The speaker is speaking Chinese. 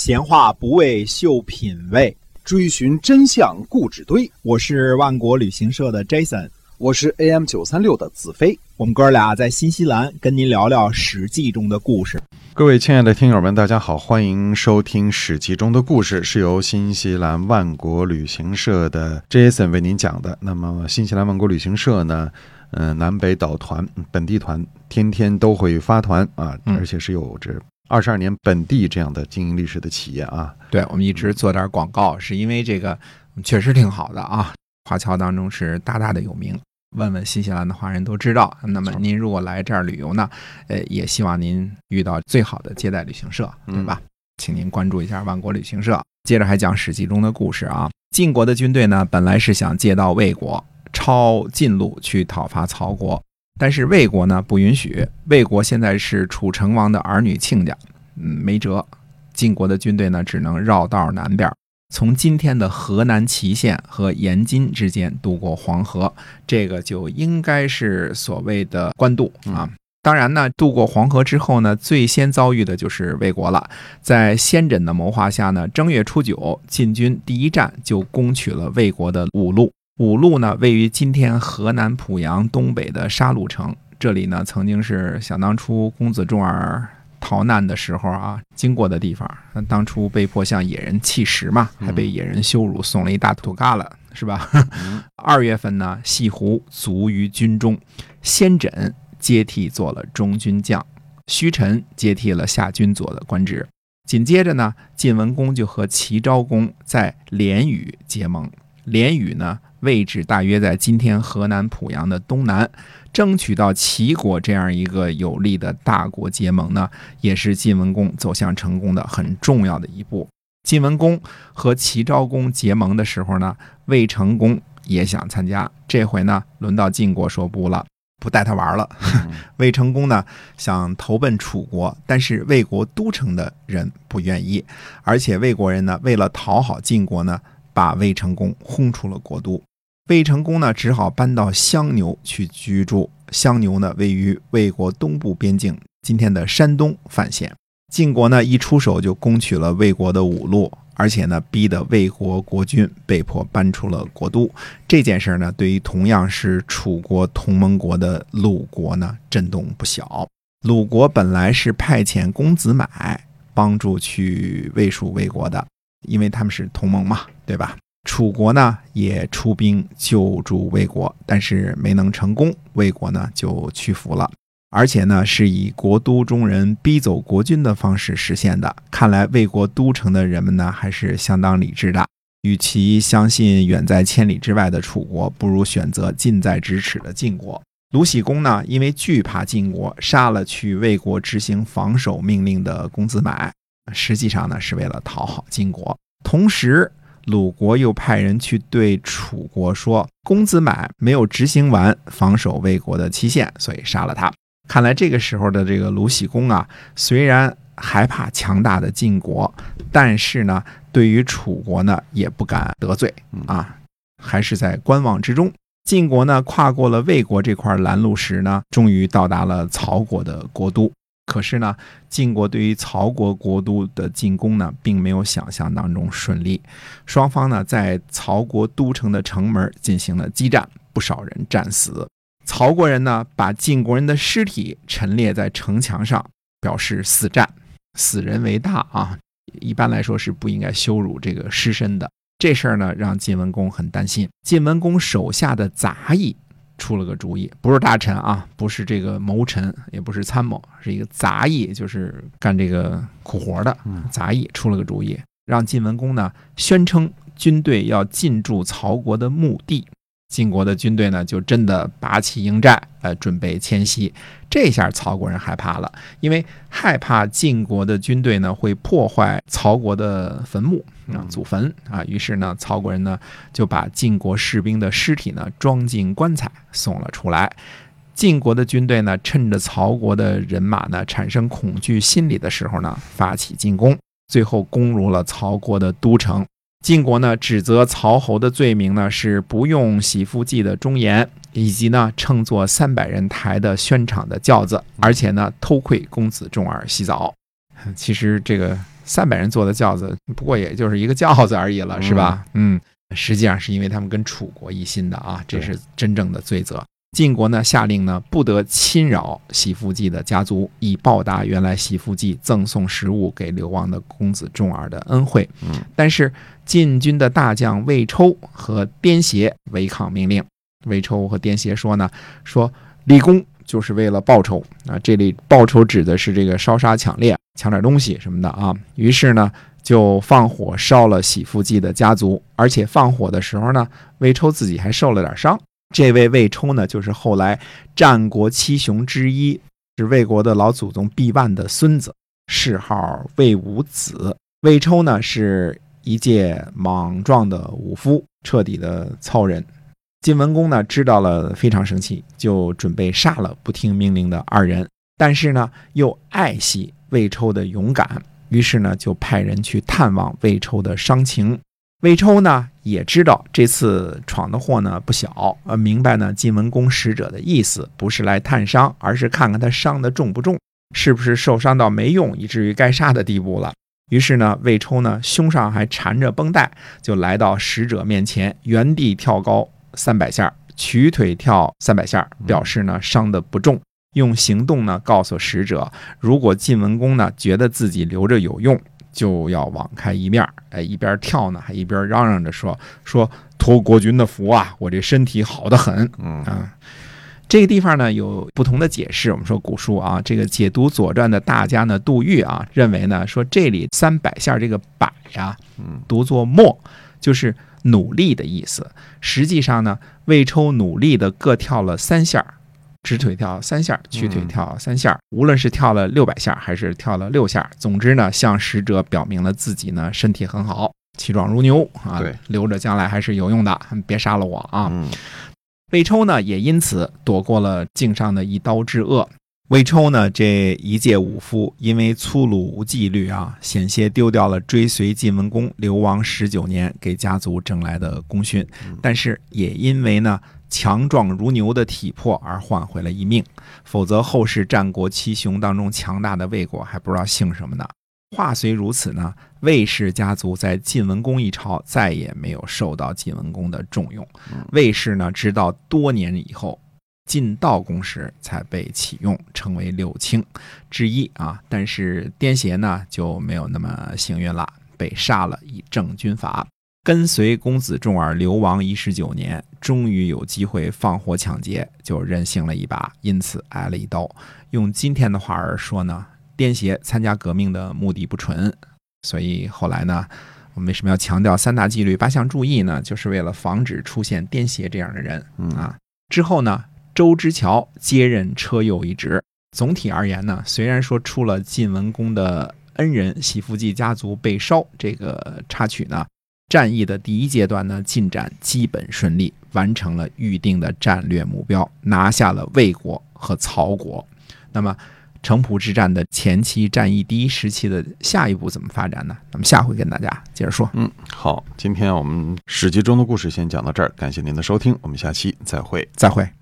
闲话不为秀品味，追寻真相故纸堆。我是万国旅行社的 Jason，我是 AM 九三六的子飞。我们哥俩在新西兰跟您聊聊《史记》中的故事。各位亲爱的听友们，大家好，欢迎收听《史记》中的故事，是由新西兰万国旅行社的 Jason 为您讲的。那么，新西兰万国旅行社呢，嗯、南北岛团、本地团，天天都会发团啊，嗯而且是有这二十二年本地这样的经营历史的企业啊。对，我们一直做点广告，是因为这个确实挺好的啊。华侨当中是大大的有名，问问新西兰的华人都知道。那么您如果来这儿旅游呢，呃，也希望您遇到最好的接待旅行社，对吧？请您关注一下万国旅行社。接着还讲《史记》中的故事啊。晋国的军队呢，本来是想借道魏国，抄晋路去讨伐曹国，但是魏国呢不允许。魏国现在是楚成王的儿女亲家，嗯，没辙。晋国的军队呢，只能绕道南边，从今天的河南淇县和延津之间渡过黄河，这个就应该是所谓的官渡啊。当然呢，渡过黄河之后呢，最先遭遇的就是魏国了。在先轸的谋划下呢，正月初九，晋军第一战就攻取了魏国的五路。五路呢，位于今天河南濮阳东北的沙鹿城。这里呢，曾经是想当初公子重耳逃难的时候啊，经过的地方。那当初被迫向野人弃食嘛，还被野人羞辱，送了一大土疙瘩，是吧？二月份呢，西湖卒于军中，先轸接替做了中军将，虚臣接替了夏军佐的官职。紧接着呢，晋文公就和齐昭公在连屿结盟。连屿呢，位置大约在今天河南濮阳的东南。争取到齐国这样一个有力的大国结盟呢，也是晋文公走向成功的很重要的一步。晋文公和齐昭公结盟的时候呢，魏成公也想参加，这回呢，轮到晋国说不了，不带他玩了。魏成功呢想投奔楚国，但是魏国都城的人不愿意，而且魏国人呢为了讨好晋国呢，把魏成功轰出了国都。魏成功呢只好搬到襄牛去居住。襄牛呢位于魏国东部边境，今天的山东范县。晋国呢一出手就攻取了魏国的五路，而且呢逼得魏国国君被迫搬出了国都。这件事呢，对于同样是楚国同盟国的鲁国呢，震动不小。鲁国本来是派遣公子买帮助去魏蜀魏国的，因为他们是同盟嘛，对吧？楚国呢也出兵救助魏国，但是没能成功，魏国呢就屈服了。而且呢，是以国都中人逼走国君的方式实现的。看来魏国都城的人们呢，还是相当理智的。与其相信远在千里之外的楚国，不如选择近在咫尺的晋国。鲁僖公呢，因为惧怕晋国，杀了去魏国执行防守命令的公子买，实际上呢是为了讨好晋国。同时，鲁国又派人去对楚国说，公子买没有执行完防守魏国的期限，所以杀了他。看来这个时候的这个鲁僖公啊，虽然害怕强大的晋国，但是呢，对于楚国呢也不敢得罪啊，还是在观望之中。晋国呢跨过了魏国这块拦路石呢，终于到达了曹国的国都。可是呢，晋国对于曹国国都的进攻呢，并没有想象当中顺利。双方呢，在曹国都城的城门进行了激战，不少人战死。曹国人呢，把晋国人的尸体陈列在城墙上，表示死战，死人为大啊。一般来说是不应该羞辱这个尸身的。这事儿呢，让晋文公很担心。晋文公手下的杂役出了个主意，不是大臣啊，不是这个谋臣，也不是参谋，是一个杂役，就是干这个苦活的杂役出了个主意，让晋文公呢宣称军队要进驻曹国的墓地。晋国的军队呢，就真的拔起营寨，呃，准备迁徙。这下曹国人害怕了，因为害怕晋国的军队呢会破坏曹国的坟墓啊，祖坟啊。于是呢，曹国人呢就把晋国士兵的尸体呢装进棺材送了出来。晋国的军队呢，趁着曹国的人马呢产生恐惧心理的时候呢，发起进攻，最后攻入了曹国的都城。晋国呢指责曹侯的罪名呢是不用洗肤剂的忠言，以及呢乘坐三百人抬的宣场的轿子，而且呢偷窥公子重耳洗澡。其实这个三百人坐的轿子，不过也就是一个轿子而已了，是吧？嗯，实际上是因为他们跟楚国一心的啊，这是真正的罪责。晋国呢下令呢不得侵扰喜福记的家族，以报答原来喜福记赠送食物给流亡的公子重耳的恩惠。嗯，但是晋军的大将魏抽和颠协违抗命令。魏抽和颠协说呢，说立功就是为了报仇啊，这里报仇指的是这个烧杀抢掠，抢点东西什么的啊。于是呢就放火烧了喜福记的家族，而且放火的时候呢，魏抽自己还受了点伤。这位魏抽呢，就是后来战国七雄之一，是魏国的老祖宗毕万的孙子，谥号魏武子。魏抽呢，是一介莽撞的武夫，彻底的糙人。晋文公呢，知道了非常生气，就准备杀了不听命令的二人。但是呢，又爱惜魏抽的勇敢，于是呢，就派人去探望魏抽的伤情。魏抽呢也知道这次闯的祸呢不小，呃，明白呢晋文公使者的意思，不是来探伤，而是看看他伤的重不重，是不是受伤到没用，以至于该杀的地步了。于是呢，魏抽呢胸上还缠着绷带，就来到使者面前，原地跳高三百下，曲腿跳三百下，表示呢伤的不重，用行动呢告诉使者，如果晋文公呢觉得自己留着有用。就要网开一面，哎，一边跳呢，还一边嚷嚷着说：“说托国君的福啊，我这身体好得很。”嗯啊，这个地方呢有不同的解释。我们说古书啊，这个解读《左传》的大家呢，杜预啊，认为呢说这里三百下这个百呀，嗯读作默，就是努力的意思。实际上呢，魏抽努力的各跳了三下。直腿跳三下，曲腿跳三下。无论是跳了六百下，还是跳了六下，总之呢，向使者表明了自己呢身体很好，气壮如牛啊对，留着将来还是有用的。别杀了我啊！嗯魏抽呢，也因此躲过了颈上的一刀之恶。魏抽呢，这一介武夫，因为粗鲁无纪律啊，险些丢掉了追随晋文公流亡十九年给家族挣来的功勋，但是也因为呢强壮如牛的体魄而换回了一命。否则，后世战国七雄当中强大的魏国还不知道姓什么呢。话虽如此呢，魏氏家族在晋文公一朝再也没有受到晋文公的重用。魏氏呢，直到多年以后，晋悼公时才被启用，成为六卿之一啊。但是颠邪呢就没有那么幸运了，被杀了以正军阀。跟随公子重耳流亡一十九年，终于有机会放火抢劫，就任性了一把，因此挨了一刀。用今天的话儿说呢，颠协参加革命的目的不纯，所以后来呢，我们为什么要强调三大纪律八项注意呢？就是为了防止出现颠邪这样的人嗯啊。之后呢，周之乔接任车右一职。总体而言呢，虽然说出了晋文公的恩人喜福记家族被烧这个插曲呢，战役的第一阶段呢进展基本顺利，完成了预定的战略目标，拿下了魏国和曹国。那么城濮之战的前期战役第一时期的下一步怎么发展呢？咱们下回跟大家接着说。嗯，好，今天我们史记中的故事先讲到这儿，感谢您的收听，我们下期再会。再会。